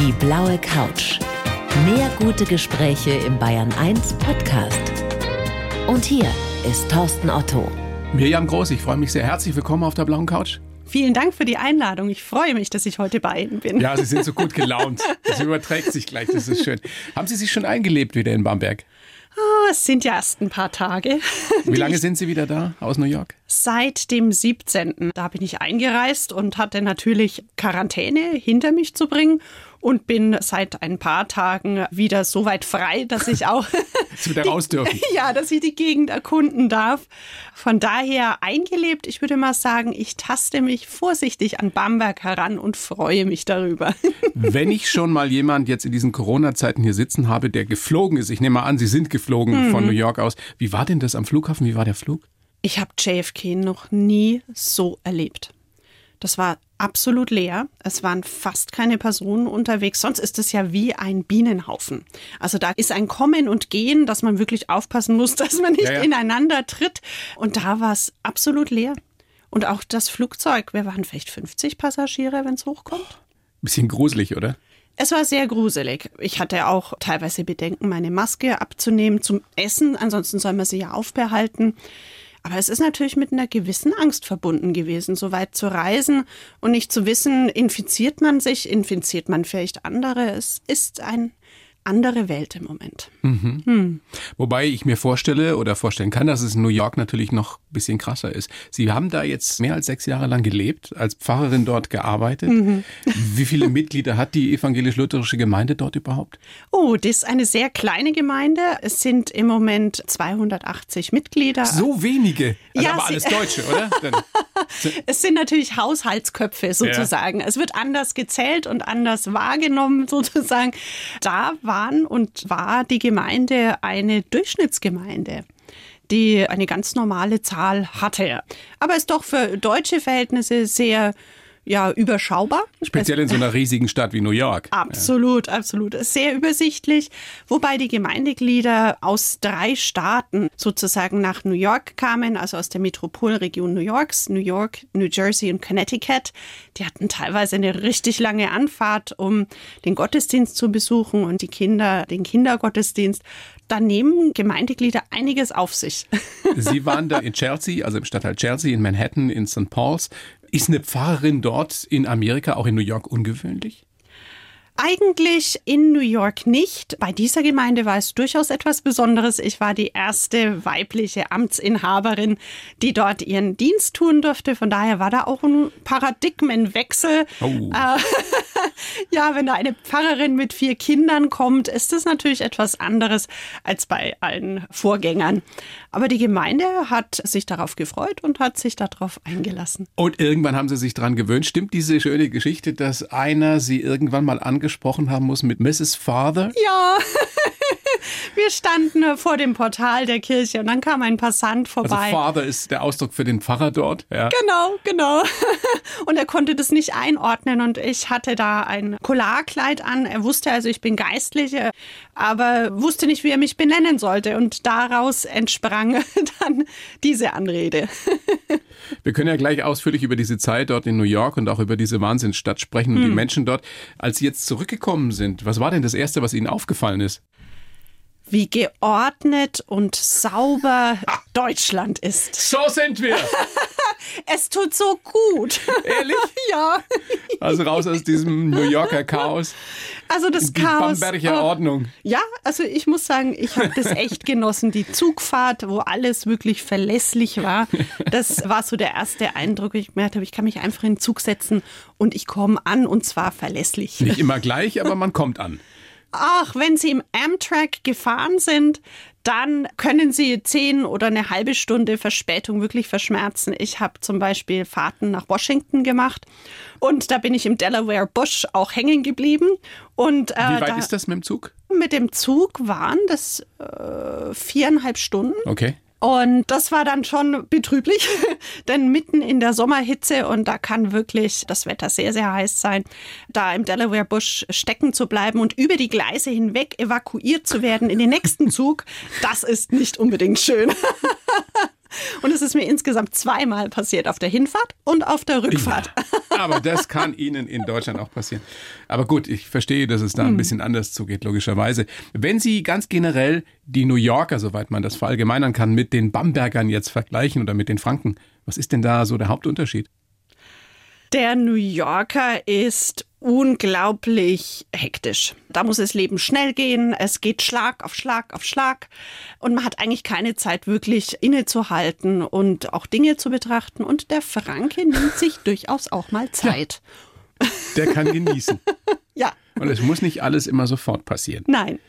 Die blaue Couch. Mehr gute Gespräche im Bayern 1 Podcast. Und hier ist Thorsten Otto. Mirjam Groß, ich freue mich sehr. Herzlich willkommen auf der blauen Couch. Vielen Dank für die Einladung. Ich freue mich, dass ich heute bei Ihnen bin. Ja, Sie sind so gut gelaunt. Das überträgt sich gleich, das ist schön. Haben Sie sich schon eingelebt wieder in Bamberg? Oh, es sind ja erst ein paar Tage. Wie lange sind Sie wieder da aus New York? Seit dem 17. Da bin ich eingereist und hatte natürlich Quarantäne hinter mich zu bringen und bin seit ein paar Tagen wieder so weit frei, dass ich auch wieder raus dürfen. ja, dass ich die Gegend erkunden darf. Von daher eingelebt. Ich würde mal sagen, ich taste mich vorsichtig an Bamberg heran und freue mich darüber. Wenn ich schon mal jemand jetzt in diesen Corona-Zeiten hier sitzen habe, der geflogen ist, ich nehme mal an, Sie sind geflogen Mhm. von New York aus. Wie war denn das am Flughafen? Wie war der Flug? Ich habe JFK noch nie so erlebt. Das war absolut leer. Es waren fast keine Personen unterwegs. Sonst ist es ja wie ein Bienenhaufen. Also da ist ein Kommen und Gehen, dass man wirklich aufpassen muss, dass man nicht Ja, ja. ineinander tritt. Und da war es absolut leer. Und auch das Flugzeug, wir waren vielleicht 50 Passagiere, wenn es hochkommt. Bisschen gruselig, oder? Es war sehr gruselig. Ich hatte auch teilweise Bedenken, meine Maske abzunehmen zum Essen. Ansonsten soll man sie ja aufbehalten. Aber es ist natürlich mit einer gewissen Angst verbunden gewesen, so weit zu reisen und nicht zu wissen, infiziert man sich, infiziert man vielleicht andere. Es ist eine andere Welt im Moment. Wobei ich mir vorstelle oder vorstellen kann, dass es in New York natürlich noch ein bisschen krasser ist. Sie haben da jetzt mehr als sechs Jahre lang gelebt, als Pfarrerin dort gearbeitet. Wie viele Mitglieder hat die evangelisch-lutherische Gemeinde dort überhaupt? Oh, das ist eine sehr kleine Gemeinde. Es sind im Moment 280 Mitglieder. So wenige. Also Ja, aber alles Deutsche, oder? Es sind natürlich Haushaltsköpfe sozusagen. Es wird anders gezählt und anders wahrgenommen sozusagen. Da waren und war die Gemeinde eine Durchschnittsgemeinde die eine ganz normale Zahl hatte. Aber ist doch für deutsche Verhältnisse sehr ja, überschaubar. speziell in so einer riesigen Stadt wie New York. Absolut, absolut. Ist Sehr übersichtlich, wobei die Gemeindeglieder aus drei Staaten sozusagen nach New York kamen, also aus der Metropolregion New Yorks, New York, New Jersey und Connecticut. Die hatten teilweise eine richtig lange Anfahrt, um den Gottesdienst zu besuchen und die Kinder den Kindergottesdienst. Da nehmen Gemeindeglieder einiges auf sich. Sie waren da in Chelsea, also im Stadtteil Chelsea in Manhattan, in St. Paul's. Ist eine Pfarrerin dort in Amerika, auch in New York, ungewöhnlich? Eigentlich in New York nicht. Bei dieser Gemeinde war es durchaus etwas Besonderes. Ich war die erste weibliche Amtsinhaberin, die dort ihren Dienst tun durfte. Von daher war da auch ein Paradigmenwechsel. Oh. Ja, wenn da eine Pfarrerin mit vier Kindern kommt, ist das natürlich etwas anderes als bei allen Vorgängern. Aber die Gemeinde hat sich darauf gefreut und hat sich darauf eingelassen. Und irgendwann haben sie sich dran gewöhnt. Stimmt diese schöne Geschichte, dass einer sie irgendwann mal angesprochen haben muss mit Mrs. Father? Ja, wir standen vor dem Portal der Kirche und dann kam ein Passant Also vorbei. Father ist der Ausdruck für den Pfarrer dort. Ja. Genau, genau. Und er konnte das nicht einordnen und ich hatte da ein Polarkleid an. Er wusste also, ich bin Geistliche, aber wusste nicht, wie er mich benennen sollte. Und daraus entsprang dann diese Anrede. Wir können ja gleich ausführlich über diese Zeit dort in New York und auch über diese Wahnsinnsstadt sprechen und die Menschen dort. Als Sie jetzt zurückgekommen sind, was war denn das Erste, was Ihnen aufgefallen ist? Wie geordnet und sauber Deutschland ist. So sind wir! Es tut so gut. Ehrlich? Ja. Also raus aus diesem New Yorker Chaos. Also das Die Chaos. Bamberger oh. Ordnung. Ja, also ich muss sagen, ich habe das echt genossen. Die Zugfahrt, wo alles wirklich verlässlich war, das war so der erste Eindruck. Ich gemerkt habe, ich kann mich einfach in den Zug setzen und ich komme an und zwar verlässlich. Nicht immer gleich, aber man kommt an. Ach, wenn Sie im Amtrak gefahren sind, dann können Sie zehn oder eine halbe Stunde Verspätung wirklich verschmerzen. Ich habe zum Beispiel Fahrten nach Washington gemacht und da bin ich im Delaware Bush auch hängen geblieben. Und, äh, Wie weit da, ist das mit dem Zug? Mit dem Zug waren das äh, viereinhalb Stunden. Okay. Und das war dann schon betrüblich, denn mitten in der Sommerhitze und da kann wirklich das Wetter sehr, sehr heiß sein, da im Delaware Bush stecken zu bleiben und über die Gleise hinweg evakuiert zu werden in den nächsten Zug, das ist nicht unbedingt schön. Und es ist mir insgesamt zweimal passiert, auf der Hinfahrt und auf der Rückfahrt. Ja, aber das kann Ihnen in Deutschland auch passieren. Aber gut, ich verstehe, dass es da ein hm. bisschen anders zugeht, logischerweise. Wenn Sie ganz generell die New Yorker, soweit man das verallgemeinern kann, mit den Bambergern jetzt vergleichen oder mit den Franken, was ist denn da so der Hauptunterschied? Der New Yorker ist unglaublich hektisch. Da muss das Leben schnell gehen, es geht Schlag auf Schlag auf Schlag und man hat eigentlich keine Zeit wirklich innezuhalten und auch Dinge zu betrachten und der Franke nimmt sich durchaus auch mal Zeit. Ja, der kann genießen. ja. Und es muss nicht alles immer sofort passieren. Nein.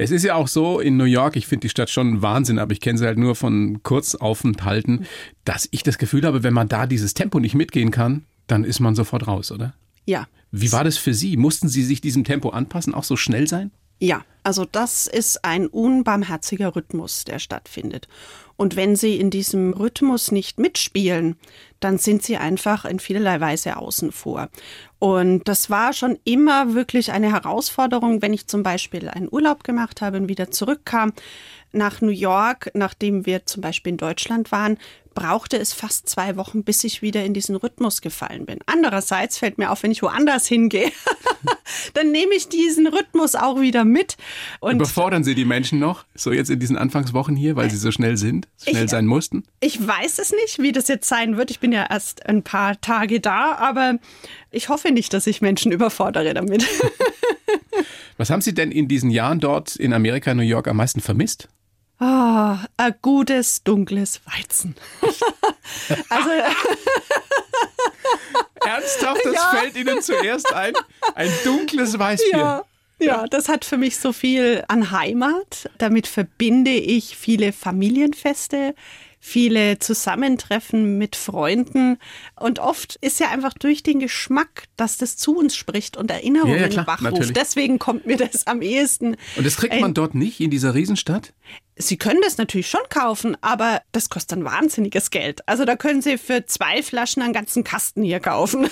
Es ist ja auch so in New York, ich finde die Stadt schon Wahnsinn, aber ich kenne sie halt nur von Kurzaufenthalten, dass ich das Gefühl habe, wenn man da dieses Tempo nicht mitgehen kann, dann ist man sofort raus, oder? Ja. Wie war das für Sie? Mussten Sie sich diesem Tempo anpassen, auch so schnell sein? Ja, also das ist ein unbarmherziger Rhythmus, der stattfindet. Und wenn Sie in diesem Rhythmus nicht mitspielen, dann sind Sie einfach in vielerlei Weise außen vor. Und das war schon immer wirklich eine Herausforderung, wenn ich zum Beispiel einen Urlaub gemacht habe und wieder zurückkam nach New York, nachdem wir zum Beispiel in Deutschland waren, brauchte es fast zwei Wochen, bis ich wieder in diesen Rhythmus gefallen bin. Andererseits fällt mir auf, wenn ich woanders hingehe, dann nehme ich diesen Rhythmus auch wieder mit. Und Überfordern Sie die Menschen noch, so jetzt in diesen Anfangswochen hier, weil sie so schnell sind, schnell ich, sein mussten? Ich weiß es nicht, wie das jetzt sein wird. Ich bin ja erst ein paar Tage da, aber ich hoffe nicht, dass ich Menschen überfordere damit. Was haben Sie denn in diesen Jahren dort in Amerika, New York am meisten vermisst? Oh, ein gutes, dunkles Weizen. also. Ernsthaft, das ja. fällt Ihnen zuerst ein? Ein dunkles Weißbier. Ja. Ja, das hat für mich so viel an Heimat. Damit verbinde ich viele Familienfeste, viele Zusammentreffen mit Freunden. Und oft ist ja einfach durch den Geschmack, dass das zu uns spricht und Erinnerungen ja, ja, wachruft. Deswegen kommt mir das am ehesten. Und das kriegt man dort nicht in dieser Riesenstadt? Sie können das natürlich schon kaufen, aber das kostet ein wahnsinniges Geld. Also da können Sie für zwei Flaschen einen ganzen Kasten hier kaufen.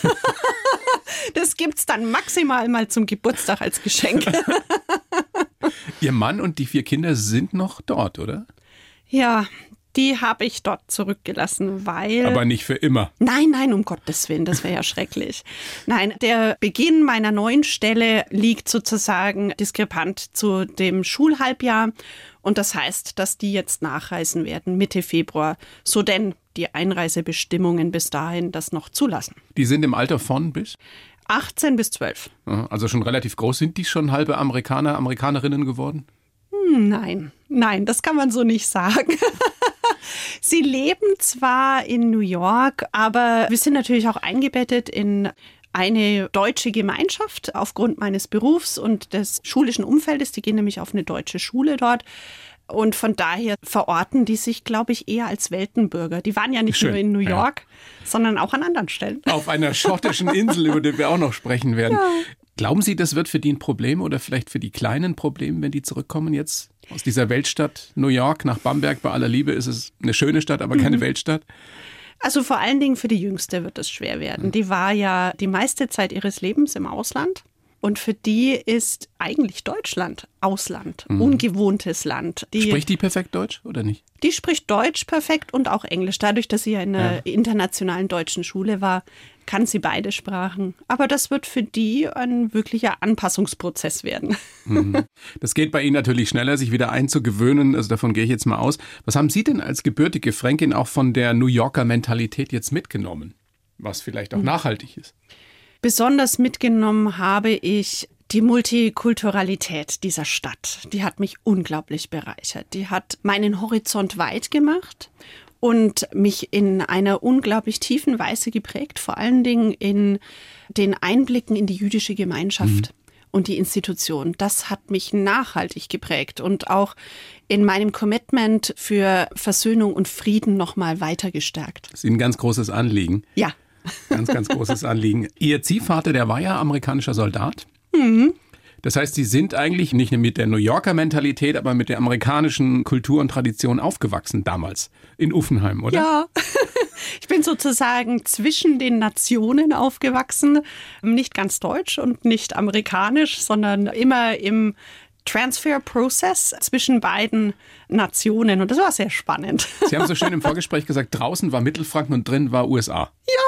das gibt es dann maximal mal zum Geburtstag als Geschenk. Ihr Mann und die vier Kinder sind noch dort, oder? Ja, die habe ich dort zurückgelassen, weil. Aber nicht für immer. Nein, nein, um Gottes Willen, das wäre ja schrecklich. Nein, der Beginn meiner neuen Stelle liegt sozusagen diskrepant zu dem Schulhalbjahr. Und das heißt, dass die jetzt nachreisen werden Mitte Februar, so denn die Einreisebestimmungen bis dahin das noch zulassen. Die sind im Alter von bis? 18 bis 12. Also schon relativ groß. Sind die schon halbe Amerikaner, Amerikanerinnen geworden? Hm, nein, nein, das kann man so nicht sagen. Sie leben zwar in New York, aber wir sind natürlich auch eingebettet in eine deutsche Gemeinschaft aufgrund meines Berufs und des schulischen Umfeldes. Die gehen nämlich auf eine deutsche Schule dort. Und von daher verorten die sich, glaube ich, eher als Weltenbürger. Die waren ja nicht Schön. nur in New York, ja. sondern auch an anderen Stellen. Auf einer schottischen Insel, über die wir auch noch sprechen werden. Ja. Glauben Sie, das wird für die ein Problem oder vielleicht für die kleinen Probleme, wenn die zurückkommen jetzt aus dieser Weltstadt New York nach Bamberg? Bei aller Liebe ist es eine schöne Stadt, aber keine mhm. Weltstadt. Also vor allen Dingen für die Jüngste wird es schwer werden. Die war ja die meiste Zeit ihres Lebens im Ausland. Und für die ist eigentlich Deutschland Ausland, mhm. ungewohntes Land. Die, spricht die perfekt Deutsch oder nicht? Die spricht Deutsch perfekt und auch Englisch. Dadurch, dass sie ja in einer ja. internationalen deutschen Schule war, kann sie beide Sprachen. Aber das wird für die ein wirklicher Anpassungsprozess werden. Mhm. Das geht bei Ihnen natürlich schneller, sich wieder einzugewöhnen. Also davon gehe ich jetzt mal aus. Was haben Sie denn als gebürtige Fränkin auch von der New Yorker Mentalität jetzt mitgenommen? Was vielleicht auch mhm. nachhaltig ist? Besonders mitgenommen habe ich die Multikulturalität dieser Stadt. Die hat mich unglaublich bereichert. Die hat meinen Horizont weit gemacht und mich in einer unglaublich tiefen Weise geprägt, vor allen Dingen in den Einblicken in die jüdische Gemeinschaft. Mhm. Und die Institution, das hat mich nachhaltig geprägt und auch in meinem Commitment für Versöhnung und Frieden nochmal weiter gestärkt. Das ist Ihnen ein ganz großes Anliegen. Ja. Ganz, ganz großes Anliegen. Ihr Ziehvater, der war ja amerikanischer Soldat. Mhm. Das heißt, Sie sind eigentlich nicht mit der New Yorker Mentalität, aber mit der amerikanischen Kultur und Tradition aufgewachsen damals in Uffenheim, oder? Ja. Ich bin sozusagen zwischen den Nationen aufgewachsen, nicht ganz deutsch und nicht amerikanisch, sondern immer im Transfer Process zwischen beiden Nationen und das war sehr spannend. Sie haben so schön im Vorgespräch gesagt, draußen war Mittelfranken und drin war USA. Ja.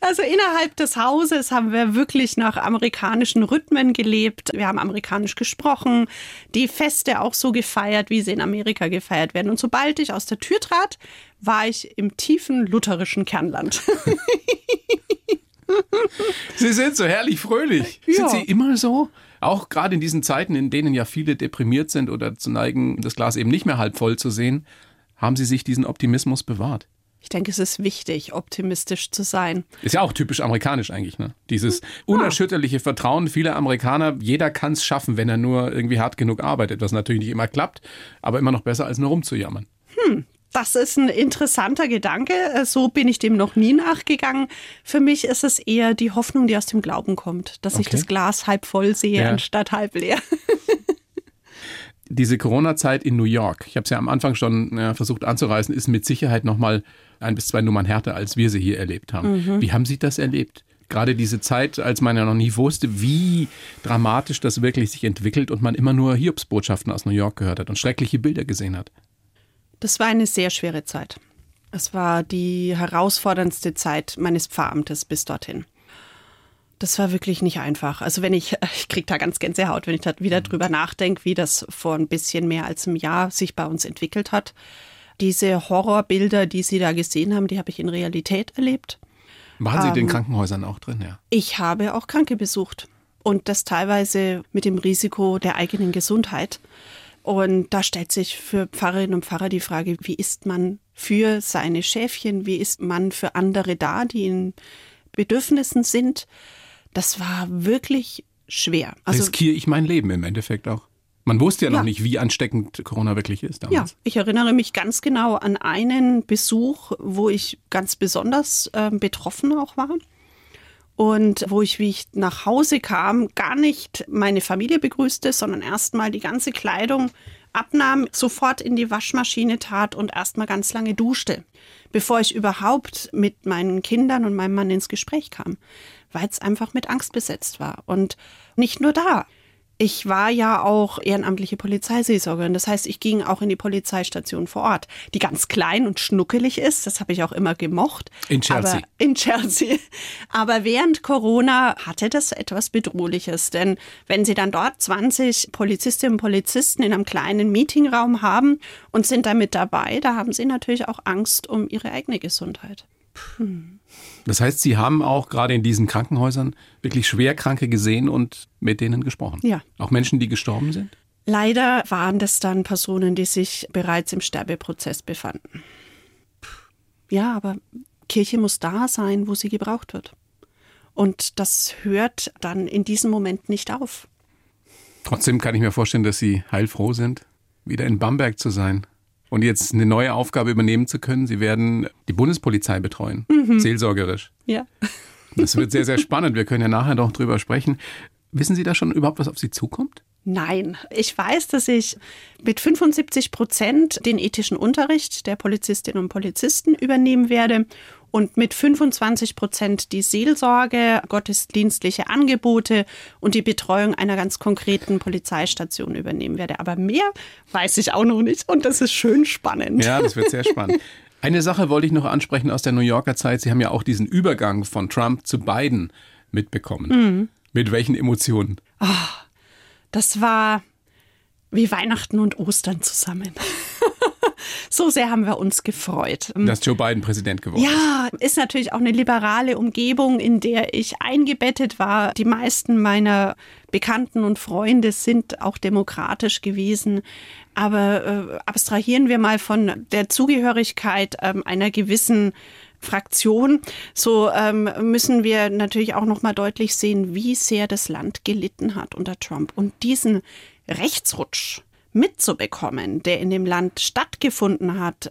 Also innerhalb des Hauses haben wir wirklich nach amerikanischen Rhythmen gelebt. Wir haben amerikanisch gesprochen, die Feste auch so gefeiert, wie sie in Amerika gefeiert werden. Und sobald ich aus der Tür trat, war ich im tiefen lutherischen Kernland. Sie sind so herrlich fröhlich. Ja. Sind Sie immer so? Auch gerade in diesen Zeiten, in denen ja viele deprimiert sind oder zu neigen, das Glas eben nicht mehr halb voll zu sehen, haben Sie sich diesen Optimismus bewahrt? Ich denke, es ist wichtig, optimistisch zu sein. Ist ja auch typisch amerikanisch eigentlich, ne? Dieses unerschütterliche Vertrauen vieler Amerikaner, jeder kann es schaffen, wenn er nur irgendwie hart genug arbeitet, was natürlich nicht immer klappt, aber immer noch besser als nur rumzujammern. Hm, das ist ein interessanter Gedanke. So bin ich dem noch nie nachgegangen. Für mich ist es eher die Hoffnung, die aus dem Glauben kommt, dass okay. ich das Glas halb voll sehe ja. anstatt halb leer. Diese Corona-Zeit in New York, ich habe es ja am Anfang schon ja, versucht anzureißen, ist mit Sicherheit nochmal ein bis zwei Nummern härter, als wir sie hier erlebt haben. Mhm. Wie haben Sie das erlebt? Gerade diese Zeit, als man ja noch nie wusste, wie dramatisch das wirklich sich entwickelt und man immer nur Hiobsbotschaften aus New York gehört hat und schreckliche Bilder gesehen hat. Das war eine sehr schwere Zeit. Es war die herausforderndste Zeit meines Pfarramtes bis dorthin. Das war wirklich nicht einfach. Also wenn ich, ich kriege da ganz Gänsehaut, wenn ich da wieder drüber nachdenke, wie das vor ein bisschen mehr als einem Jahr sich bei uns entwickelt hat. Diese Horrorbilder, die Sie da gesehen haben, die habe ich in Realität erlebt. Waren Sie ähm, in den Krankenhäusern auch drin, ja? Ich habe auch Kranke besucht. Und das teilweise mit dem Risiko der eigenen Gesundheit. Und da stellt sich für Pfarrerinnen und Pfarrer die Frage, wie ist man für seine Schäfchen, wie ist man für andere da, die in Bedürfnissen sind. Das war wirklich schwer. Also, Riskiere ich mein Leben im Endeffekt auch. Man wusste ja noch ja. nicht, wie ansteckend Corona wirklich ist damals. Ja, ich erinnere mich ganz genau an einen Besuch, wo ich ganz besonders äh, betroffen auch war und wo ich, wie ich nach Hause kam, gar nicht meine Familie begrüßte, sondern erstmal die ganze Kleidung abnahm, sofort in die Waschmaschine tat und erstmal ganz lange duschte, bevor ich überhaupt mit meinen Kindern und meinem Mann ins Gespräch kam, weil es einfach mit Angst besetzt war. Und nicht nur da. Ich war ja auch ehrenamtliche Polizeiseelsorgerin. Das heißt, ich ging auch in die Polizeistation vor Ort, die ganz klein und schnuckelig ist. Das habe ich auch immer gemocht. In Chelsea. Aber, in Chelsea. Aber während Corona hatte das etwas Bedrohliches. Denn wenn Sie dann dort 20 Polizistinnen und Polizisten in einem kleinen Meetingraum haben und sind damit dabei, da haben Sie natürlich auch Angst um Ihre eigene Gesundheit. Hm. Das heißt, Sie haben auch gerade in diesen Krankenhäusern wirklich Schwerkranke gesehen und mit denen gesprochen. Ja. Auch Menschen, die gestorben sind? Leider waren das dann Personen, die sich bereits im Sterbeprozess befanden. Ja, aber Kirche muss da sein, wo sie gebraucht wird. Und das hört dann in diesem Moment nicht auf. Trotzdem kann ich mir vorstellen, dass Sie heilfroh sind, wieder in Bamberg zu sein und jetzt eine neue Aufgabe übernehmen zu können. Sie werden die Bundespolizei betreuen, mhm. seelsorgerisch. Ja. Das wird sehr, sehr spannend. Wir können ja nachher noch drüber sprechen. Wissen Sie da schon überhaupt, was auf Sie zukommt? Nein, ich weiß, dass ich mit 75 Prozent den ethischen Unterricht der Polizistinnen und Polizisten übernehmen werde und mit 25 Prozent die Seelsorge, gottesdienstliche Angebote und die Betreuung einer ganz konkreten Polizeistation übernehmen werde. Aber mehr weiß ich auch noch nicht und das ist schön spannend. Ja, das wird sehr spannend. Eine Sache wollte ich noch ansprechen aus der New Yorker Zeit. Sie haben ja auch diesen Übergang von Trump zu Biden mitbekommen. Mhm. Mit welchen Emotionen? Oh das war wie Weihnachten und Ostern zusammen. so sehr haben wir uns gefreut. Dass Joe Biden Präsident geworden ist. Ja, ist natürlich auch eine liberale Umgebung, in der ich eingebettet war. Die meisten meiner Bekannten und Freunde sind auch demokratisch gewesen. Aber äh, abstrahieren wir mal von der Zugehörigkeit äh, einer gewissen Fraktion, so ähm, müssen wir natürlich auch noch mal deutlich sehen, wie sehr das Land gelitten hat unter Trump und diesen Rechtsrutsch mitzubekommen, der in dem Land stattgefunden hat.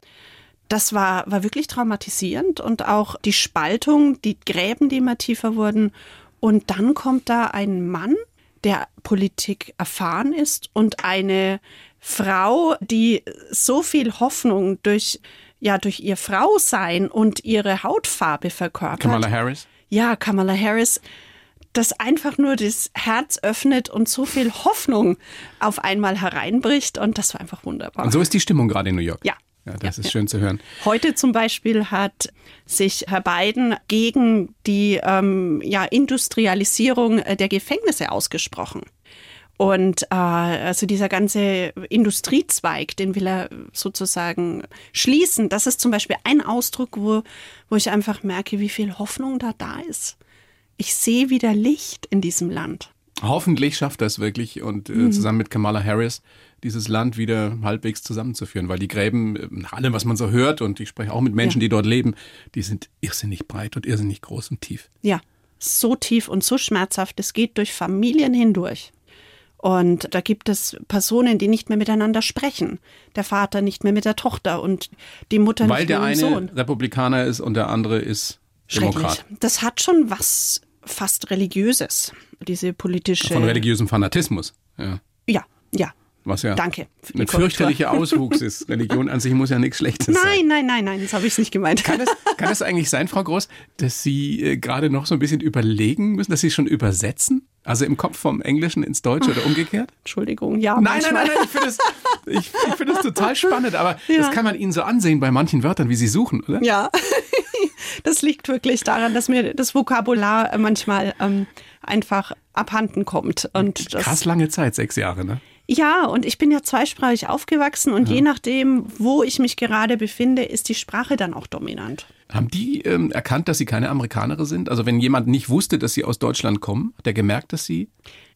Das war, war wirklich traumatisierend und auch die Spaltung, die Gräben, die immer tiefer wurden. Und dann kommt da ein Mann, der Politik erfahren ist und eine Frau, die so viel Hoffnung durch ja durch ihr Frausein und ihre Hautfarbe verkörpert. Kamala Harris? Ja, Kamala Harris. das einfach nur das Herz öffnet und so viel Hoffnung auf einmal hereinbricht. Und das war einfach wunderbar. Und so ist die Stimmung gerade in New York. Ja. Ja, das Ja, ist ja. schön zu hören. Heute zum Beispiel hat sich Herr Biden gegen die ähm, ja, Industrialisierung der Gefängnisse ausgesprochen. Und äh, also dieser ganze Industriezweig, den will er sozusagen schließen. Das ist zum Beispiel ein Ausdruck, wo, wo ich einfach merke, wie viel Hoffnung da da ist. Ich sehe wieder Licht in diesem Land. Hoffentlich schafft er es wirklich und Mhm. äh, zusammen mit Kamala Harris dieses Land wieder halbwegs zusammenzuführen, weil die Gräben, äh, nach allem, was man so hört, und ich spreche auch mit Menschen, Ja. die dort leben, die sind irrsinnig breit und irrsinnig groß und tief. Ja, so tief und so schmerzhaft. Es geht durch Familien hindurch. Und da gibt es Personen, die nicht mehr miteinander sprechen. Der Vater nicht mehr mit der Tochter und die Mutter Weil nicht der mehr mit dem eine Sohn. Republikaner ist und der andere ist. Demokrat. Das hat schon was fast religiöses, diese politische. Von religiösem Fanatismus. Ja. Ja, ja. Was ja Danke. ein fürchterlicher. Auswuchs ist. Religion an sich muss ja nichts Schlechtes sein. Nein, nein, nein, nein, das habe ich nicht gemeint. Kann es, kann es eigentlich sein, Frau Groß, dass Sie äh, gerade noch so ein bisschen überlegen müssen, dass Sie schon übersetzen? Also im Kopf vom Englischen ins Deutsche oder umgekehrt? Entschuldigung, ja. Nein, nein, nein, nein, ich finde es ich, ich finde es total spannend, aber Ja. das kann man Ihnen so ansehen bei manchen Wörtern, wie Sie suchen, oder? Ja, das liegt wirklich daran, dass mir das Vokabular äh, manchmal ähm, einfach abhanden kommt. Und das, Krass lange Zeit, sechs Jahre, ne? Ja, und ich bin ja zweisprachig aufgewachsen und je nachdem, wo ich mich gerade befinde, ist die Sprache dann auch dominant. Haben die ähm, erkannt, dass Sie keine Amerikanerin sind? Also wenn jemand nicht wusste, dass Sie aus Deutschland kommen, hat er gemerkt, dass Sie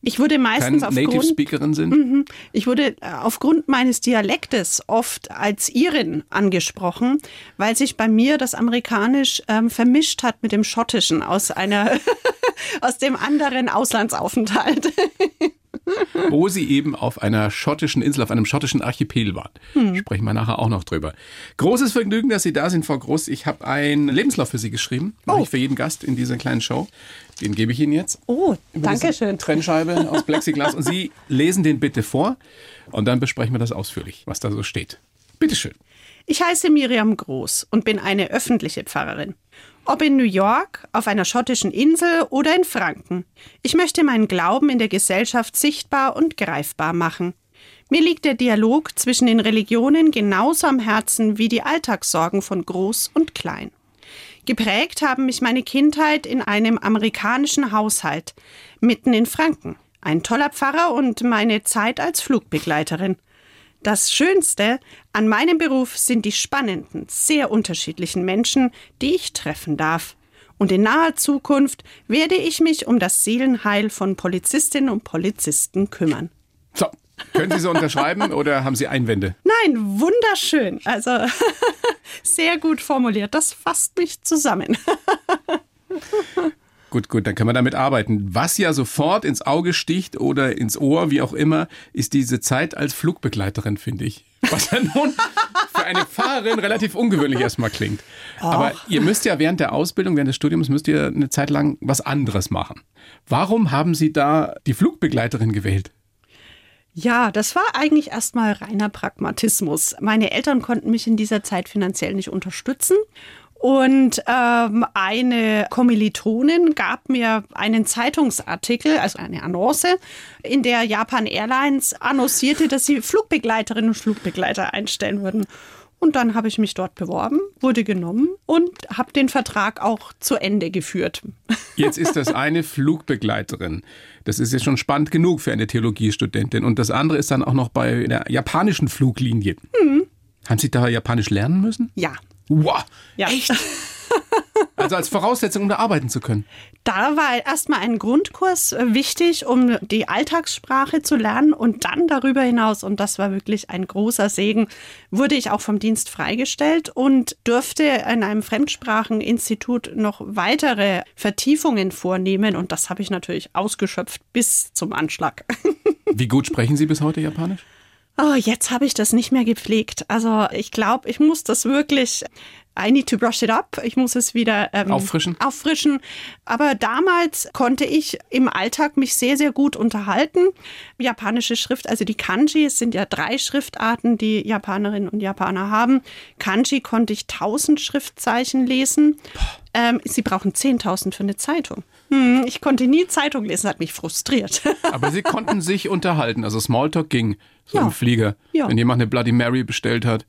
Ich wurde meistens Native aufgrund, Speakerin sind? ich wurde äh, aufgrund meines Dialektes oft als Irin angesprochen, weil sich bei mir das Amerikanisch ähm, vermischt hat mit dem Schottischen aus einer aus dem anderen Auslandsaufenthalt. wo sie eben auf einer schottischen Insel, auf einem schottischen Archipel waren. Hm. Sprechen wir nachher auch noch drüber. Großes Vergnügen, dass Sie da sind, Frau Groß. Ich habe einen Lebenslauf für Sie geschrieben. Mache Oh. ich für jeden Gast in dieser kleinen Show. Den gebe ich Ihnen jetzt. Oh, danke schön. Trennscheibe aus Plexiglas. Und Sie lesen den bitte vor. Und dann besprechen wir das ausführlich, was da so steht. Bitteschön. Ich heiße Miriam Groß und bin eine öffentliche Pfarrerin. Ob in New York, auf einer schottischen Insel oder in Franken. Ich möchte meinen Glauben in der Gesellschaft sichtbar und greifbar machen. Mir liegt der Dialog zwischen den Religionen genauso am Herzen wie die Alltagssorgen von Groß und Klein. Geprägt haben mich meine Kindheit in einem amerikanischen Haushalt, mitten in Franken. Ein toller Pfarrer und meine Zeit als Flugbegleiterin. Das Schönste an meinem Beruf sind die spannenden, sehr unterschiedlichen Menschen, die ich treffen darf. Und in naher Zukunft werde ich mich um das Seelenheil von Polizistinnen und Polizisten kümmern. So, können Sie so unterschreiben oder haben Sie Einwände? Nein, wunderschön. Also sehr gut formuliert. Das fasst mich zusammen. Gut, gut, dann können wir damit arbeiten. Was ja sofort ins Auge sticht oder ins Ohr, wie auch immer, ist diese Zeit als Flugbegleiterin, finde ich. Was ja nun für eine Fahrerin relativ ungewöhnlich erstmal klingt. Aber ihr müsst ja während der Ausbildung, während des Studiums, müsst ihr eine Zeit lang was anderes machen. Warum haben Sie da die Flugbegleiterin gewählt? Ja, das war eigentlich erstmal reiner Pragmatismus. Meine Eltern konnten mich in dieser Zeit finanziell nicht unterstützen. Und ähm, eine Kommilitonin gab mir einen Zeitungsartikel, also eine Annonce, in der Japan Airlines annoncierte, dass sie Flugbegleiterinnen und Flugbegleiter einstellen würden. Und dann habe ich mich dort beworben, wurde genommen und habe den Vertrag auch zu Ende geführt. Jetzt ist das eine Flugbegleiterin. Das ist ja schon spannend genug für eine Theologiestudentin. Und das andere ist dann auch noch bei der japanischen Fluglinie. Haben Sie da Japanisch lernen müssen? Ja, Wow, Ja. echt? Also als Voraussetzung, um da arbeiten zu können. Da war erstmal ein Grundkurs äh, wichtig, um die Alltagssprache zu lernen und dann darüber hinaus, und das war wirklich ein großer Segen, wurde ich auch vom Dienst freigestellt und durfte in einem Fremdspracheninstitut noch weitere Vertiefungen vornehmen und das habe ich natürlich ausgeschöpft bis zum Anschlag. Wie gut sprechen Sie bis heute Japanisch? Oh, jetzt habe ich das nicht mehr gepflegt. Also ich glaube, ich muss das wirklich I need to brush it up. Ich muss es wieder ähm, auffrischen. auffrischen. Aber damals konnte ich im Alltag mich sehr, sehr gut unterhalten. Japanische Schrift, also die Kanji, es sind ja drei Schriftarten, die Japanerinnen und Japaner haben. Kanji konnte ich 1000 Schriftzeichen lesen. Ähm, sie brauchen 10.000 für eine Zeitung. Hm, ich konnte nie Zeitung lesen, hat mich frustriert. Aber Sie konnten sich unterhalten, also Smalltalk ging so Ja. im Flieger, Ja. wenn jemand eine Bloody Mary bestellt hat.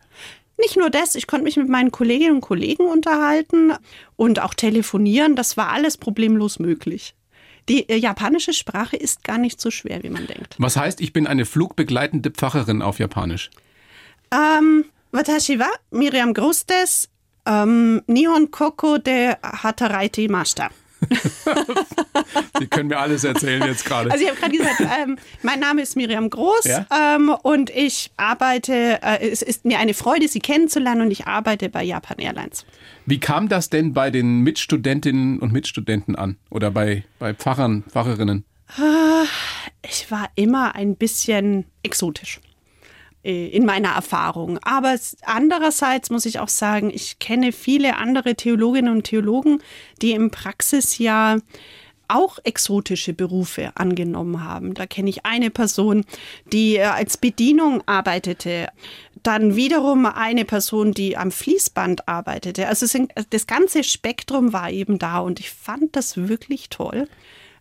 Nicht nur das, ich konnte mich mit meinen Kolleginnen und Kollegen unterhalten und auch telefonieren. Das war alles problemlos möglich. Die äh, japanische Sprache ist gar nicht so schwer, wie man denkt. Was heißt, ich bin eine flugbegleitende Pfarrerin auf Japanisch? Ähm, watashi wa Miriam groß des ähm, Nihon Koko de Hataraiti Mashita. Sie können mir alles erzählen jetzt gerade. Also ich habe gerade gesagt, ähm, mein Name ist Miriam Groß Ja? ähm, und ich arbeite, äh, es ist mir eine Freude, Sie kennenzulernen und ich arbeite bei Japan Airlines. Wie kam das denn bei den Mitstudentinnen und Mitstudenten an? Oder bei, bei Pfarrern, Pfarrerinnen? Ich war immer ein bisschen exotisch in meiner Erfahrung. Aber andererseits muss ich auch sagen, ich kenne viele andere Theologinnen und Theologen, die im Praxisjahr auch exotische Berufe angenommen haben. Da kenne ich eine Person, die äh, als Bedienung arbeitete, dann wiederum eine Person, die am Fließband arbeitete. Also das ganze Spektrum war eben da und ich fand das wirklich toll.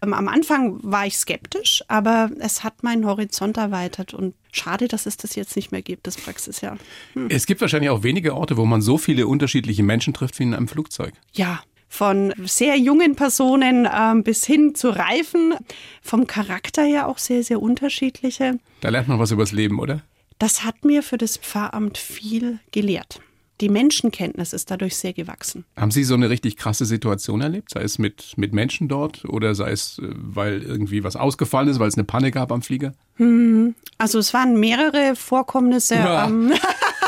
Ähm, Am Anfang war ich skeptisch, aber es hat meinen Horizont erweitert und schade, dass es das jetzt nicht mehr gibt, das Praxisjahr. Es gibt wahrscheinlich auch wenige Orte, wo man so viele unterschiedliche Menschen trifft wie in einem Flugzeug. Ja, von sehr jungen Personen ähm, bis hin zu Reifen, vom Charakter her auch sehr, sehr unterschiedliche. Da lernt man was übers Leben, oder? Das hat mir für das Pfarramt viel gelehrt. Die Menschenkenntnis ist dadurch sehr gewachsen. Haben Sie so eine richtig krasse Situation erlebt? Sei es mit, mit Menschen dort oder sei es, äh, weil irgendwie was ausgefallen ist, weil es eine Panne gab am Flieger? Also es waren mehrere Vorkommnisse. Ja. Ähm,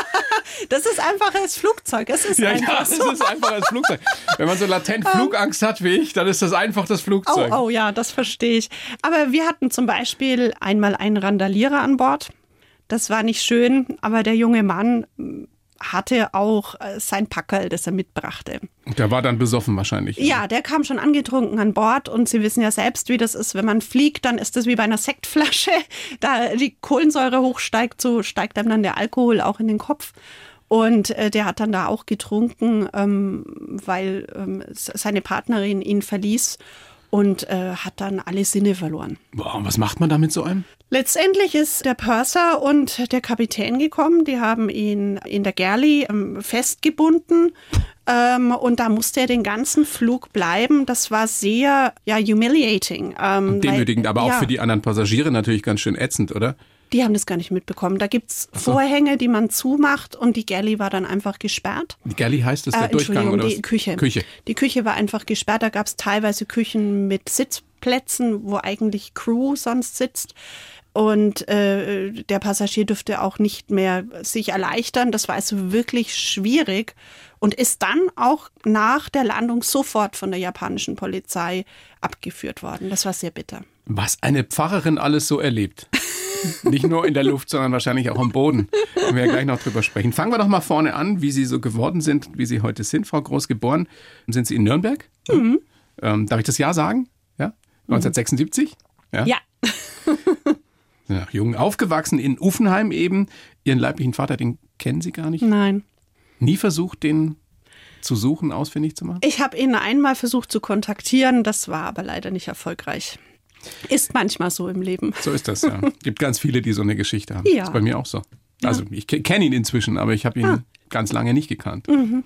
das ist einfach das Flugzeug. Es ist einfach das so. ist einfach das Flugzeug. Wenn man so latent Flugangst hat wie ich, dann ist das einfach das Oh, Flugzeug. oh ja, das verstehe ich. Aber wir hatten zum Beispiel einmal einen Randalierer an Bord. Das war nicht schön, aber der junge Mann hatte auch äh, sein Packerl, das er mitbrachte. Der war dann besoffen wahrscheinlich. Ja, der kam schon angetrunken an Bord und Sie wissen ja selbst, wie das ist. Wenn man fliegt, dann ist das wie bei einer Sektflasche. Da die Kohlensäure hochsteigt, so steigt einem dann der Alkohol auch in den Kopf. Und äh, der hat dann da auch getrunken, ähm, weil ähm, seine Partnerin ihn verließ und äh, hat dann alle Sinne verloren. Boah, und was macht man da mit so einem? Letztendlich ist der Purser und der Kapitän gekommen. Die haben ihn in der Galley ähm, festgebunden. Ähm, und da musste er den ganzen Flug bleiben. Das war sehr ja, humiliating. Ähm, Demütigend, weil- aber auch ja, für die anderen Passagiere natürlich ganz schön ätzend, oder? Die haben das gar nicht mitbekommen. Da gibt's Vorhänge, die man zumacht und die Galley war dann einfach gesperrt. Die Galley heißt es der Äh, Durchgang oder die was? Küche. Küche. Die Küche war einfach gesperrt. Da gab es teilweise Küchen mit Sitzplätzen, wo eigentlich Crew sonst sitzt. Und äh, der Passagier dürfte auch nicht mehr sich erleichtern. Das war also wirklich schwierig und ist dann auch nach der Landung sofort von der japanischen Polizei abgeführt worden. Das war sehr bitter. Was eine Pfarrerin alles so erlebt. Nicht nur in der Luft, sondern wahrscheinlich auch am Boden. Wenn wir ja gleich noch drüber sprechen. Fangen wir doch mal vorne an, wie Sie so geworden sind, wie Sie heute sind, Frau Groß geboren. Sind Sie in Nürnberg? Mhm. Ähm, darf ich das Jahr sagen? Ja? 1976? Ja. Ja, ja. Jung aufgewachsen in Uffenheim eben. Ihren leiblichen Vater, den kennen Sie gar nicht. nein. Nie versucht, den zu suchen, ausfindig zu machen? Ich habe ihn einmal versucht zu kontaktieren, das war aber leider nicht erfolgreich. Ist manchmal so im Leben. So ist das, ja. Gibt ganz viele, die so eine Geschichte haben. Ja. Ist bei mir auch so. Also ich ke- kenne ihn inzwischen, aber ich habe ihn Ah. ganz lange nicht gekannt. Mhm.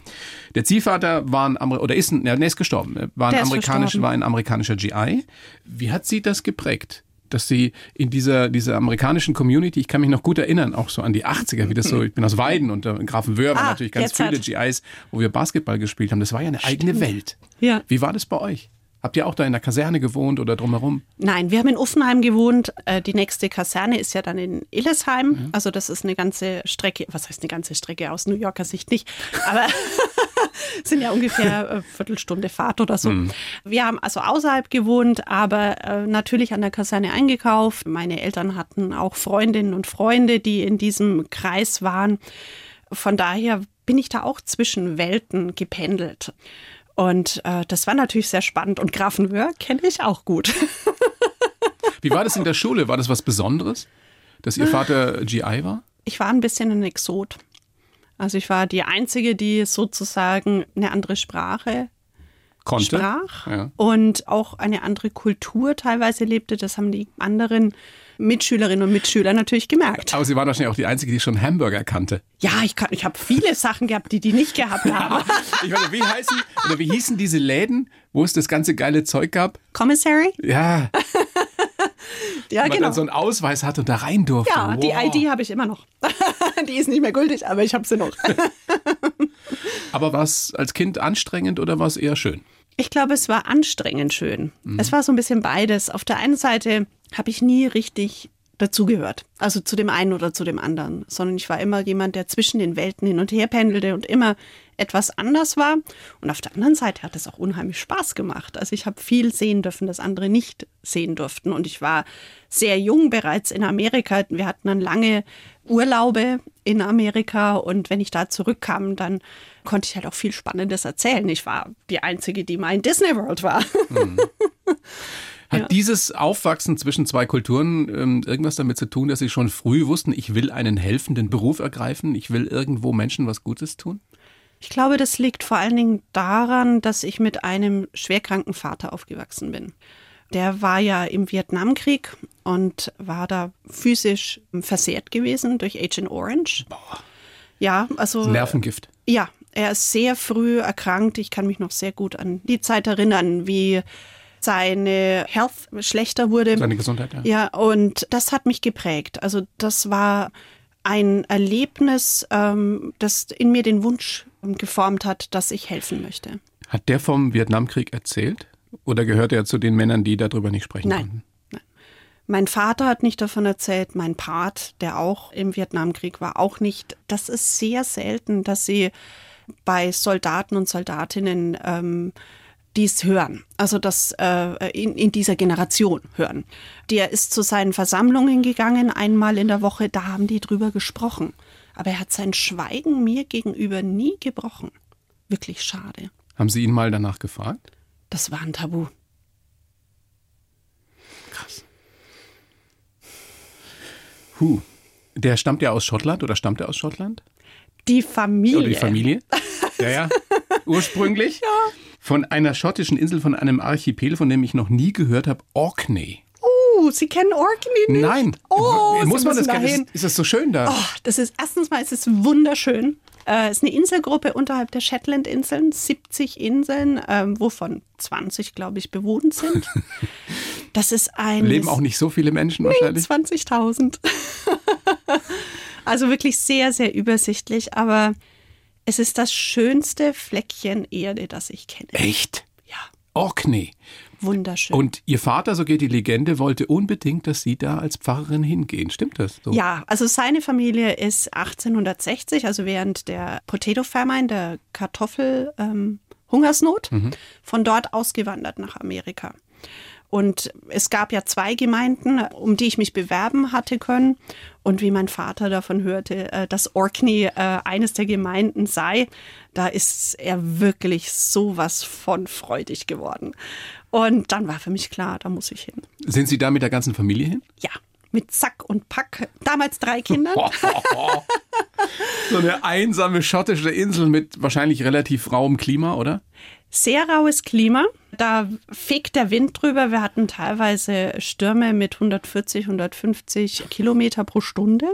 Der Ziehvater war ein Amer oder ist ein, nee, ist gestorben. Er War ein amerikanisch, war ein amerikanischer GI. Wie hat Sie das geprägt? Dass Sie in dieser, dieser amerikanischen Community, ich kann mich noch gut erinnern, auch so an die 80er, wie das so, ich bin aus Weiden und in Grafenwöhr Ah, natürlich ganz viele hat- GIs, wo wir Basketball gespielt haben. Das war ja eine eigene Welt. Ja. Wie war das bei euch? Habt ihr auch da in der Kaserne gewohnt oder drumherum? Nein, wir haben in Uffenheim gewohnt. Äh, Die nächste Kaserne ist ja dann in Illesheim. Also das ist eine ganze Strecke, was heißt eine ganze Strecke aus New Yorker Sicht nicht, aber sind ja ungefähr eine Viertelstunde Fahrt oder so. Wir haben also außerhalb gewohnt, aber äh, natürlich an der Kaserne eingekauft. Meine Eltern hatten auch Freundinnen und Freunde, die in diesem Kreis waren. Von daher bin ich da auch zwischen Welten gependelt. Und äh, das war natürlich sehr spannend. Und Grafenwöhr kenne ich auch gut. Wie war das in der Schule? War das was Besonderes, dass Ihr Vater GI war? Ich war ein bisschen ein Exot. Also ich war die Einzige, die sozusagen eine andere Sprache Konnte. sprach Ja. und auch eine andere Kultur teilweise lebte. Das haben die anderen Mitschülerinnen und Mitschüler natürlich gemerkt. Aber Sie waren wahrscheinlich auch die Einzige, die schon Hamburger kannte. Ja, ich, kann- ich habe viele Sachen gehabt, die die nicht gehabt haben. Ich meine, wie heißen oder wie hießen diese Läden, wo es das ganze geile Zeug gab? Commissary? Ja, Ja, man genau. dann so einen Ausweis hatte und da rein durfte. ja, die Wow. ID habe ich immer noch. die ist nicht mehr gültig, aber ich habe sie noch. Aber war es als Kind anstrengend oder war es eher schön? Ich glaube, es war anstrengend schön. Es war so ein bisschen beides. Auf der einen Seite habe ich nie richtig dazugehört, also zu dem einen oder zu dem anderen, sondern ich war immer jemand, der zwischen den Welten hin und her pendelte und immer etwas anders war. Und auf der anderen Seite hat es auch unheimlich Spaß gemacht. Also ich habe viel sehen dürfen, das andere nicht sehen durften. Und ich war sehr jung bereits in Amerika. Wir hatten dann lange Urlaube in Amerika und wenn ich da zurückkam, dann konnte ich halt auch viel Spannendes erzählen. Ich war die Einzige, die mal in Disney World war. Hat Ja. dieses Aufwachsen zwischen zwei Kulturen ähm, irgendwas damit zu tun, dass Sie schon früh wussten, ich will einen helfenden Beruf ergreifen, ich will irgendwo Menschen was Gutes tun? Ich glaube, das liegt vor allen Dingen daran, dass ich mit einem schwerkranken Vater aufgewachsen bin. Der war ja im Vietnamkrieg und war da physisch versehrt gewesen durch Agent Orange. Ja, also Nervengift. ja, er ist sehr früh erkrankt. Ich kann mich noch sehr gut an die Zeit erinnern, wie seine Health schlechter wurde. Seine Gesundheit, ja. Ja, und das hat mich geprägt. Also das war ein Erlebnis, ähm, das in mir den Wunsch geformt hat, dass ich helfen möchte. Hat der vom Vietnamkrieg erzählt? Oder gehört er zu den Männern, die darüber nicht sprechen Nein. konnten? Mein Vater hat nicht davon erzählt, mein Part, der auch im Vietnamkrieg war, auch nicht. Das ist sehr selten, dass sie bei Soldaten und Soldatinnen ähm, dies hören, also das äh, in, in dieser Generation hören. Der ist zu seinen Versammlungen gegangen, einmal in der Woche, da haben die drüber gesprochen. Aber er hat sein Schweigen mir gegenüber nie gebrochen. Wirklich schade. Haben Sie ihn mal danach gefragt? Das war ein Tabu. Krass. Huh. Der stammt ja aus Schottland oder stammt er aus Schottland? Die Familie. Oder die Familie? Ja, ja. Ursprünglich? Von einer schottischen Insel, von einem Archipel, von dem ich noch nie gehört habe, Orkney. Uh, Sie kennen Orkney nicht? Nein. Oh, Muss man das dahin. Ist, ist das so schön da? Oh, das ist erstens mal, es ist wunderschön. Äh, Es ist eine Inselgruppe unterhalb der Shetland-Inseln, 70 Inseln, ähm, wovon 20, glaube ich, bewohnt sind. Das ist ein Leben auch nicht so viele Menschen wahrscheinlich. 20.000. also wirklich sehr, sehr übersichtlich, aber es ist das schönste Fleckchen Erde, das ich kenne. Echt? Ja, Orkney. Wunderschön. Und Ihr Vater, so geht die Legende, wollte unbedingt, dass Sie da als Pfarrerin hingehen. Stimmt das? So? Ja, also seine Familie ist 1860, also während der Potato Famine, der Kartoffel ähm, Hungersnot, von dort ausgewandert nach Amerika. Und es gab ja zwei Gemeinden, um die ich mich bewerben hatte können. Und wie mein Vater davon hörte, äh, dass Orkney äh, eines der Gemeinden sei, da ist er wirklich sowas von freudig geworden. Und dann war für mich klar, da muss ich hin. Sind Sie da mit der ganzen Familie hin? Ja, mit Zack und Pack. Damals drei Kinder. so eine einsame schottische Insel mit wahrscheinlich relativ rauem Klima, oder? Sehr raues Klima. Da fegt der Wind drüber. Wir hatten teilweise Stürme mit 140, 150 Kilometer pro Stunde.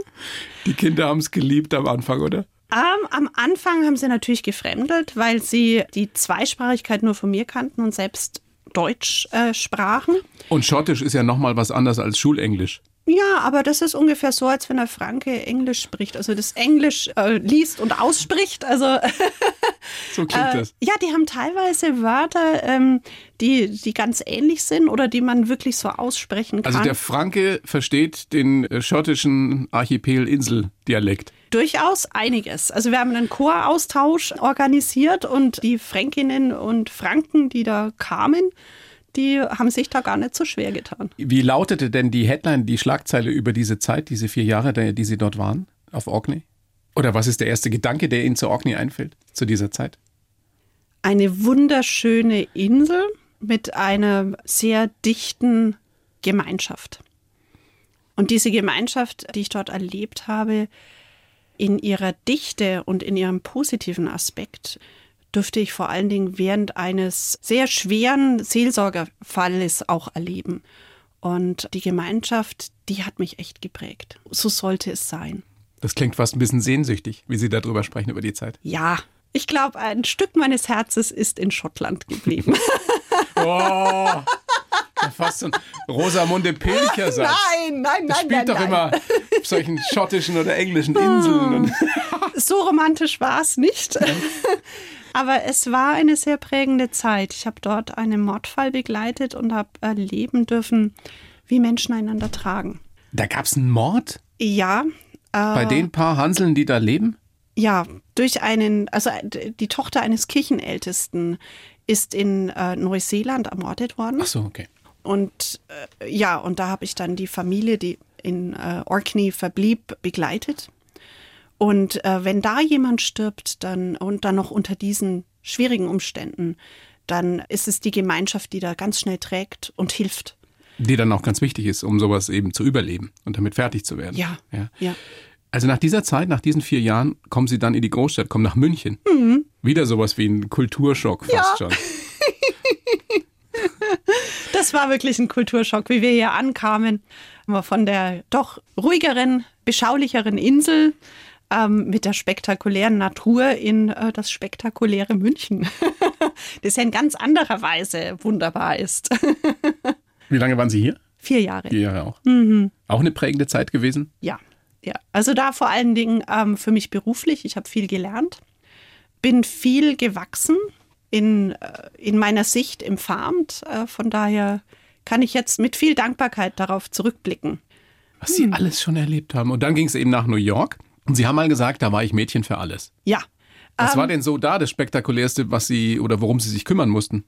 Die Kinder haben es geliebt am Anfang, oder? Ähm, am Anfang haben sie natürlich gefremdelt, weil sie die Zweisprachigkeit nur von mir kannten und selbst Deutsch äh, sprachen. Und Schottisch ist ja nochmal was anderes als Schulenglisch. Ja, aber das ist ungefähr so, als wenn der Franke Englisch spricht. Also das Englisch äh, liest und ausspricht. Also So klingt Äh, das. ja, die haben teilweise Wörter, ähm, die, die ganz ähnlich sind oder die man wirklich so aussprechen kann. Also der Franke versteht den äh, schottischen Archipel-Insel-Dialekt. Durchaus einiges. Also wir haben einen Choraustausch organisiert und die Fränkinnen und Franken, die da kamen, die haben sich da gar nicht so schwer getan. Wie lautete denn die Headline, die Schlagzeile über diese Zeit, diese vier Jahre, die Sie dort waren, auf Orkney? Oder was ist der erste Gedanke, der Ihnen zu Orkney einfällt, zu dieser Zeit? Eine wunderschöne Insel mit einer sehr dichten Gemeinschaft. Und diese Gemeinschaft, die ich dort erlebt habe, in ihrer Dichte und in ihrem positiven Aspekt, dürfte ich vor allen Dingen während eines sehr schweren Seelsorgerfalles auch erleben. Und die Gemeinschaft, die hat mich echt geprägt. So sollte es sein. Das klingt fast ein bisschen sehnsüchtig, wie Sie darüber sprechen, über die Zeit. Ja, ich glaube, ein Stück meines Herzens ist in Schottland geblieben. oh, fast so ein Rosamunde Pilcher-Satz. Nein, nein, nein, das spielt nein, doch nein. immer auf solchen schottischen oder englischen Inseln. So romantisch war es nicht. Aber es war eine sehr prägende Zeit. Ich habe dort einen Mordfall begleitet und habe erleben dürfen, wie Menschen einander tragen. da gab es einen Mord Ja, bei den paar Hanseln, die da leben? ja, durch einen, also die Tochter eines Kirchenältesten ist in äh, Neuseeland ermordet worden. Ach so, okay. Und äh, ja, und da habe ich dann die Familie, die in äh, Orkney verblieb, begleitet. Und äh, wenn da jemand stirbt, dann und dann noch unter diesen schwierigen Umständen, dann ist es die Gemeinschaft, die da ganz schnell trägt und hilft. Die dann auch ganz wichtig ist, um sowas eben zu überleben und damit fertig zu werden. Ja, ja. ja. Also nach dieser Zeit, nach diesen vier Jahren, kommen Sie dann in die Großstadt, kommen nach München. Wieder sowas wie ein Kulturschock fast Mhm. Ja. schon. Das war wirklich ein Kulturschock, wie wir hier ankamen. Von der doch ruhigeren, beschaulicheren Insel ähm, mit der spektakulären Natur in äh, das spektakuläre München, das ja in ganz anderer Weise wunderbar ist. Wie lange waren Sie hier? Vier Jahre. Vier Jahre auch. Mhm. Auch eine prägende Zeit gewesen? Ja, ja. Also da vor allen Dingen ähm, für mich beruflich. Ich habe viel gelernt, bin viel gewachsen in, äh, in meiner Sicht im Farmt. Äh, von daher kann ich jetzt mit viel Dankbarkeit darauf zurückblicken. Was Sie alles schon erlebt haben. Und dann ging es eben nach New York. Und Sie haben mal gesagt, da war ich Mädchen für alles. Ja. Was Ähm. war denn so da das Spektakulärste, was Sie oder worum Sie sich kümmern mussten?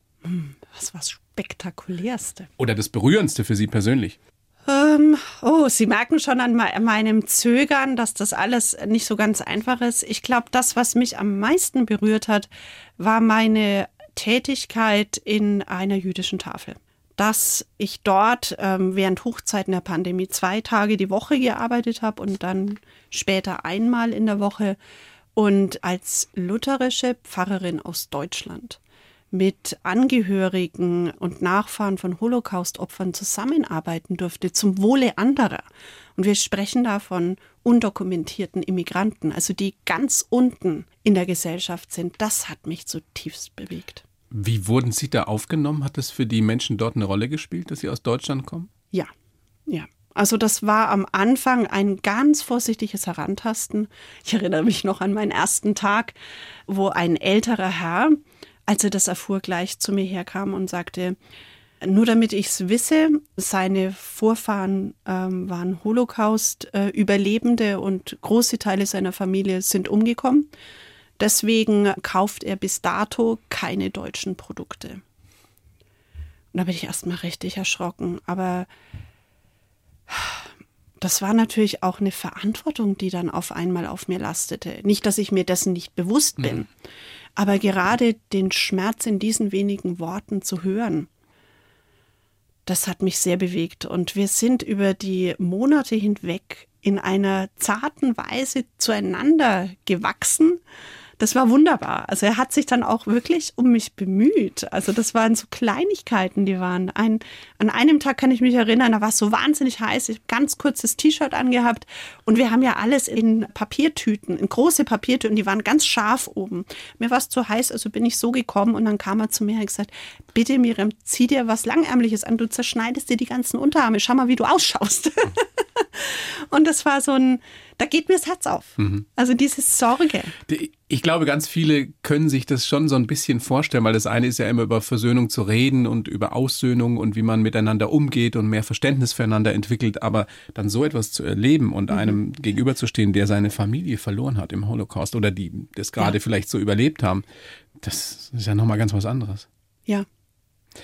Was war das Spektakulärste? Oder das Berührendste für Sie persönlich? Ähm, oh, Sie merken schon an me- meinem Zögern, dass das alles nicht so ganz einfach ist. Ich glaube, das, was mich am meisten berührt hat, war meine Tätigkeit in einer jüdischen Tafel. Dass ich dort ähm, während Hochzeiten der Pandemie zwei Tage die Woche gearbeitet habe und dann später einmal in der Woche und als lutherische Pfarrerin aus Deutschland mit Angehörigen und Nachfahren von Holocaust-Opfern zusammenarbeiten durfte zum Wohle anderer. Und wir sprechen da von undokumentierten Immigranten, also die ganz unten in der Gesellschaft sind. Das hat mich zutiefst bewegt. Wie wurden Sie da aufgenommen? Hat das für die Menschen dort eine Rolle gespielt, dass Sie aus Deutschland kommen? Ja, ja. Also das war am Anfang ein ganz vorsichtiges Herantasten. Ich erinnere mich noch an meinen ersten Tag, wo ein älterer Herr, als er das erfuhr, gleich zu mir herkam und sagte, nur damit ich es wisse, seine Vorfahren ähm, waren Holocaust-Überlebende und große Teile seiner Familie sind umgekommen. Deswegen kauft er bis dato keine deutschen Produkte. Und da bin ich erstmal richtig erschrocken. Aber das war natürlich auch eine Verantwortung, die dann auf einmal auf mir lastete. Nicht, dass ich mir dessen nicht bewusst bin, aber gerade den Schmerz in diesen wenigen Worten zu hören, das hat mich sehr bewegt. Und wir sind über die Monate hinweg in einer zarten Weise zueinander gewachsen. Das war wunderbar. Also er hat sich dann auch wirklich um mich bemüht. Also das waren so Kleinigkeiten, die waren. Ein, an einem Tag kann ich mich erinnern, da war es so wahnsinnig heiß. Ich habe ganz kurzes T-Shirt angehabt und wir haben ja alles in Papiertüten, in große Papiertüten, die waren ganz scharf oben. Mir war es zu heiß, also bin ich so gekommen und dann kam er zu mir und hat gesagt, bitte Miriam, zieh dir was Langärmliches an, du zerschneidest dir die ganzen Unterarme, schau mal, wie du ausschaust. und das war so ein, da geht mir das Herz auf. Also diese Sorge. Ich glaube, ganz viele können sich das schon so ein bisschen vorstellen, weil das eine ist ja immer über Versöhnung zu reden und über Aussöhnung und wie man miteinander umgeht und mehr Verständnis füreinander entwickelt, aber dann so etwas zu erleben und einem gegenüberzustehen, der seine Familie verloren hat im Holocaust oder die das gerade Ja. vielleicht so überlebt haben, das ist ja nochmal ganz was anderes. Ja.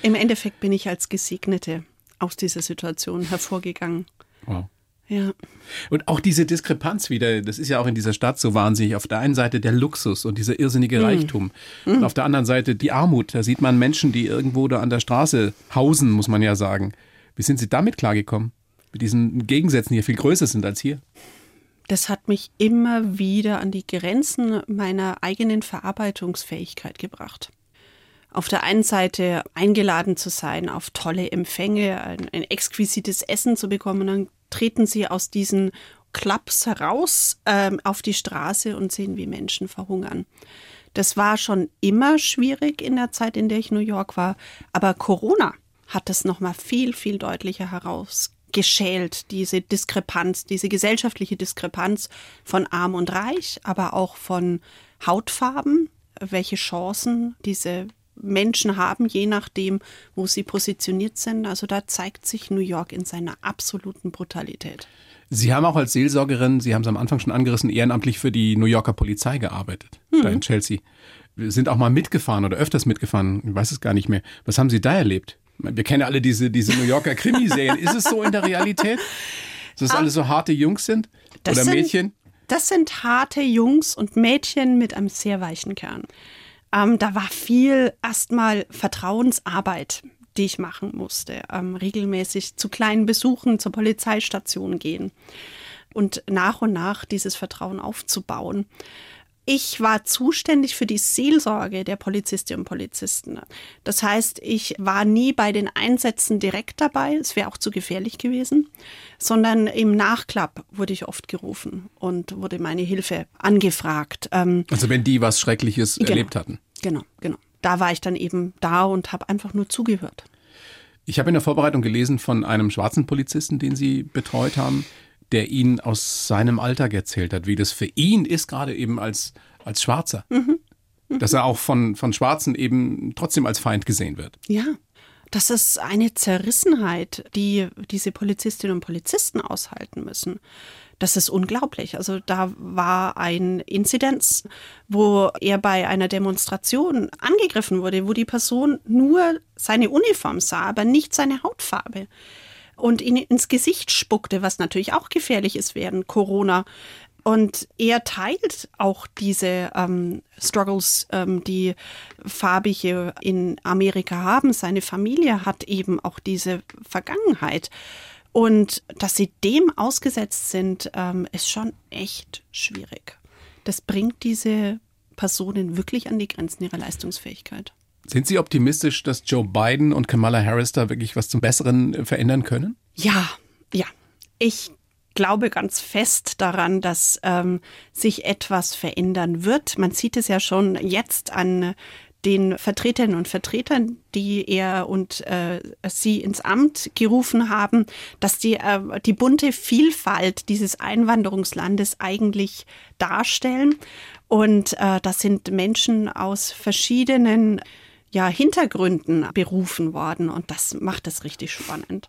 Im Endeffekt bin ich als Gesegnete aus dieser Situation hervorgegangen. Wow. Ja. Und auch diese Diskrepanz wieder, das ist ja auch in dieser Stadt so wahnsinnig. Auf der einen Seite der Luxus und dieser irrsinnige Reichtum. Und auf der anderen Seite die Armut. Da sieht man Menschen, die irgendwo da an der Straße hausen, muss man ja sagen. Wie sind Sie damit klargekommen? Mit diesen Gegensätzen, die ja viel größer sind als hier? Das hat mich immer wieder an die Grenzen meiner eigenen Verarbeitungsfähigkeit gebracht. Auf der einen Seite eingeladen zu sein, auf tolle Empfänge, ein, ein exquisites Essen zu bekommen, dann treten sie aus diesen Clubs heraus ähm, auf die Straße und sehen, wie Menschen verhungern. Das war schon immer schwierig in der Zeit, in der ich New York war, aber Corona hat es noch mal viel viel deutlicher herausgeschält, diese Diskrepanz, diese gesellschaftliche Diskrepanz von arm und reich, aber auch von Hautfarben, welche Chancen diese Menschen haben, je nachdem, wo sie positioniert sind. Also da zeigt sich New York in seiner absoluten Brutalität. Sie haben auch als Seelsorgerin, Sie haben es am Anfang schon angerissen, ehrenamtlich für die New Yorker Polizei gearbeitet, hm. da in Chelsea. Sind auch mal mitgefahren oder öfters mitgefahren, ich weiß es gar nicht mehr. Was haben Sie da erlebt? Wir kennen alle diese, diese New Yorker Krimiserien. Ist es so in der Realität? Dass das ah, alle so harte Jungs sind? Oder sind, Mädchen? Das sind harte Jungs und Mädchen mit einem sehr weichen Kern. Ähm, da war viel erstmal Vertrauensarbeit, die ich machen musste. Ähm, regelmäßig zu kleinen Besuchen zur Polizeistation gehen und nach und nach dieses Vertrauen aufzubauen. Ich war zuständig für die Seelsorge der Polizistinnen und Polizisten. Das heißt, ich war nie bei den Einsätzen direkt dabei, es wäre auch zu gefährlich gewesen, sondern im Nachklapp wurde ich oft gerufen und wurde meine Hilfe angefragt. Ähm, also wenn die was Schreckliches genau, erlebt hatten. Genau, genau. Da war ich dann eben da und habe einfach nur zugehört. Ich habe in der Vorbereitung gelesen von einem schwarzen Polizisten, den Sie betreut haben, der Ihnen aus seinem Alltag erzählt hat, wie das für ihn ist, gerade eben als, als Schwarzer. Mhm. Mhm. Dass er auch von, von Schwarzen eben trotzdem als Feind gesehen wird. Ja, das ist eine Zerrissenheit, die diese Polizistinnen und Polizisten aushalten müssen. Das ist unglaublich. Also da war ein Inzidenz, wo er bei einer Demonstration angegriffen wurde, wo die Person nur seine Uniform sah, aber nicht seine Hautfarbe und ihn ins Gesicht spuckte, was natürlich auch gefährlich ist während Corona. Und er teilt auch diese ähm, Struggles, ähm, die Farbige in Amerika haben. Seine Familie hat eben auch diese Vergangenheit. Und dass sie dem ausgesetzt sind, ähm, ist schon echt schwierig. Das bringt diese Personen wirklich an die Grenzen ihrer Leistungsfähigkeit. Sind Sie optimistisch, dass Joe Biden und Kamala Harris da wirklich was zum Besseren äh, verändern können? Ja, ja. Ich glaube ganz fest daran, dass ähm, sich etwas verändern wird. Man sieht es ja schon jetzt an den Vertreterinnen und Vertretern, die er und äh, sie ins Amt gerufen haben, dass die, äh, die bunte Vielfalt dieses Einwanderungslandes eigentlich darstellen. Und äh, das sind Menschen aus verschiedenen ja, Hintergründen berufen worden und das macht es richtig spannend.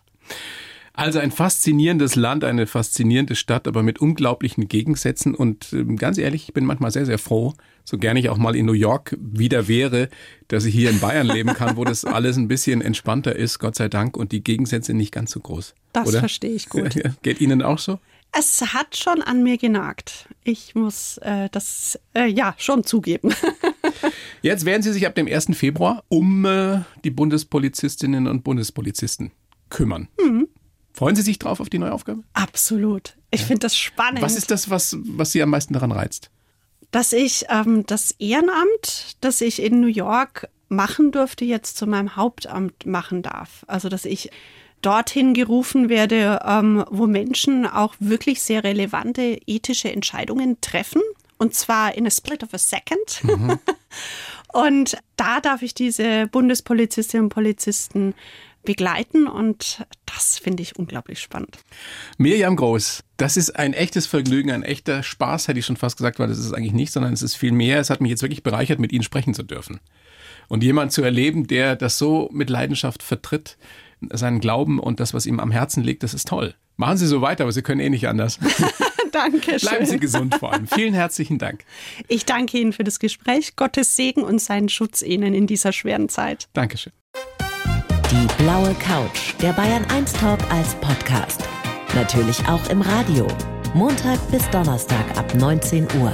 Also ein faszinierendes Land, eine faszinierende Stadt, aber mit unglaublichen Gegensätzen. Und ähm, ganz ehrlich, ich bin manchmal sehr, sehr froh, so gerne ich auch mal in New York wieder wäre, dass ich hier in Bayern leben kann, wo das alles ein bisschen entspannter ist, Gott sei Dank, und die Gegensätze nicht ganz so groß. Das oder? verstehe ich gut. Geht Ihnen auch so? Es hat schon an mir genagt. Ich muss äh, das äh, ja schon zugeben. Jetzt werden Sie sich ab dem 1. Februar um äh, die Bundespolizistinnen und Bundespolizisten kümmern. Mhm. Freuen Sie sich drauf auf die neue Aufgabe? Absolut. Ich ja. finde das spannend. Was ist das, was, was Sie am meisten daran reizt? Dass ich ähm, das Ehrenamt, das ich in New York machen durfte, jetzt zu meinem Hauptamt machen darf. Also, dass ich dorthin gerufen werde, ähm, wo Menschen auch wirklich sehr relevante ethische Entscheidungen treffen. Und zwar in a split of a second. Mhm. und da darf ich diese Bundespolizistinnen und Polizisten begleiten und das finde ich unglaublich spannend. Miriam Groß, das ist ein echtes Vergnügen, ein echter Spaß, hätte ich schon fast gesagt, weil das ist eigentlich nicht, sondern es ist viel mehr. Es hat mich jetzt wirklich bereichert, mit Ihnen sprechen zu dürfen. Und jemand zu erleben, der das so mit Leidenschaft vertritt, seinen Glauben und das, was ihm am Herzen liegt, das ist toll. Machen Sie so weiter, aber Sie können eh nicht anders. Danke. Bleiben Sie gesund vor allem. Vielen herzlichen Dank. Ich danke Ihnen für das Gespräch. Gottes Segen und seinen Schutz Ihnen in dieser schweren Zeit. Dankeschön. Die blaue Couch, der Bayern 1 Talk als Podcast. Natürlich auch im Radio. Montag bis Donnerstag ab 19 Uhr.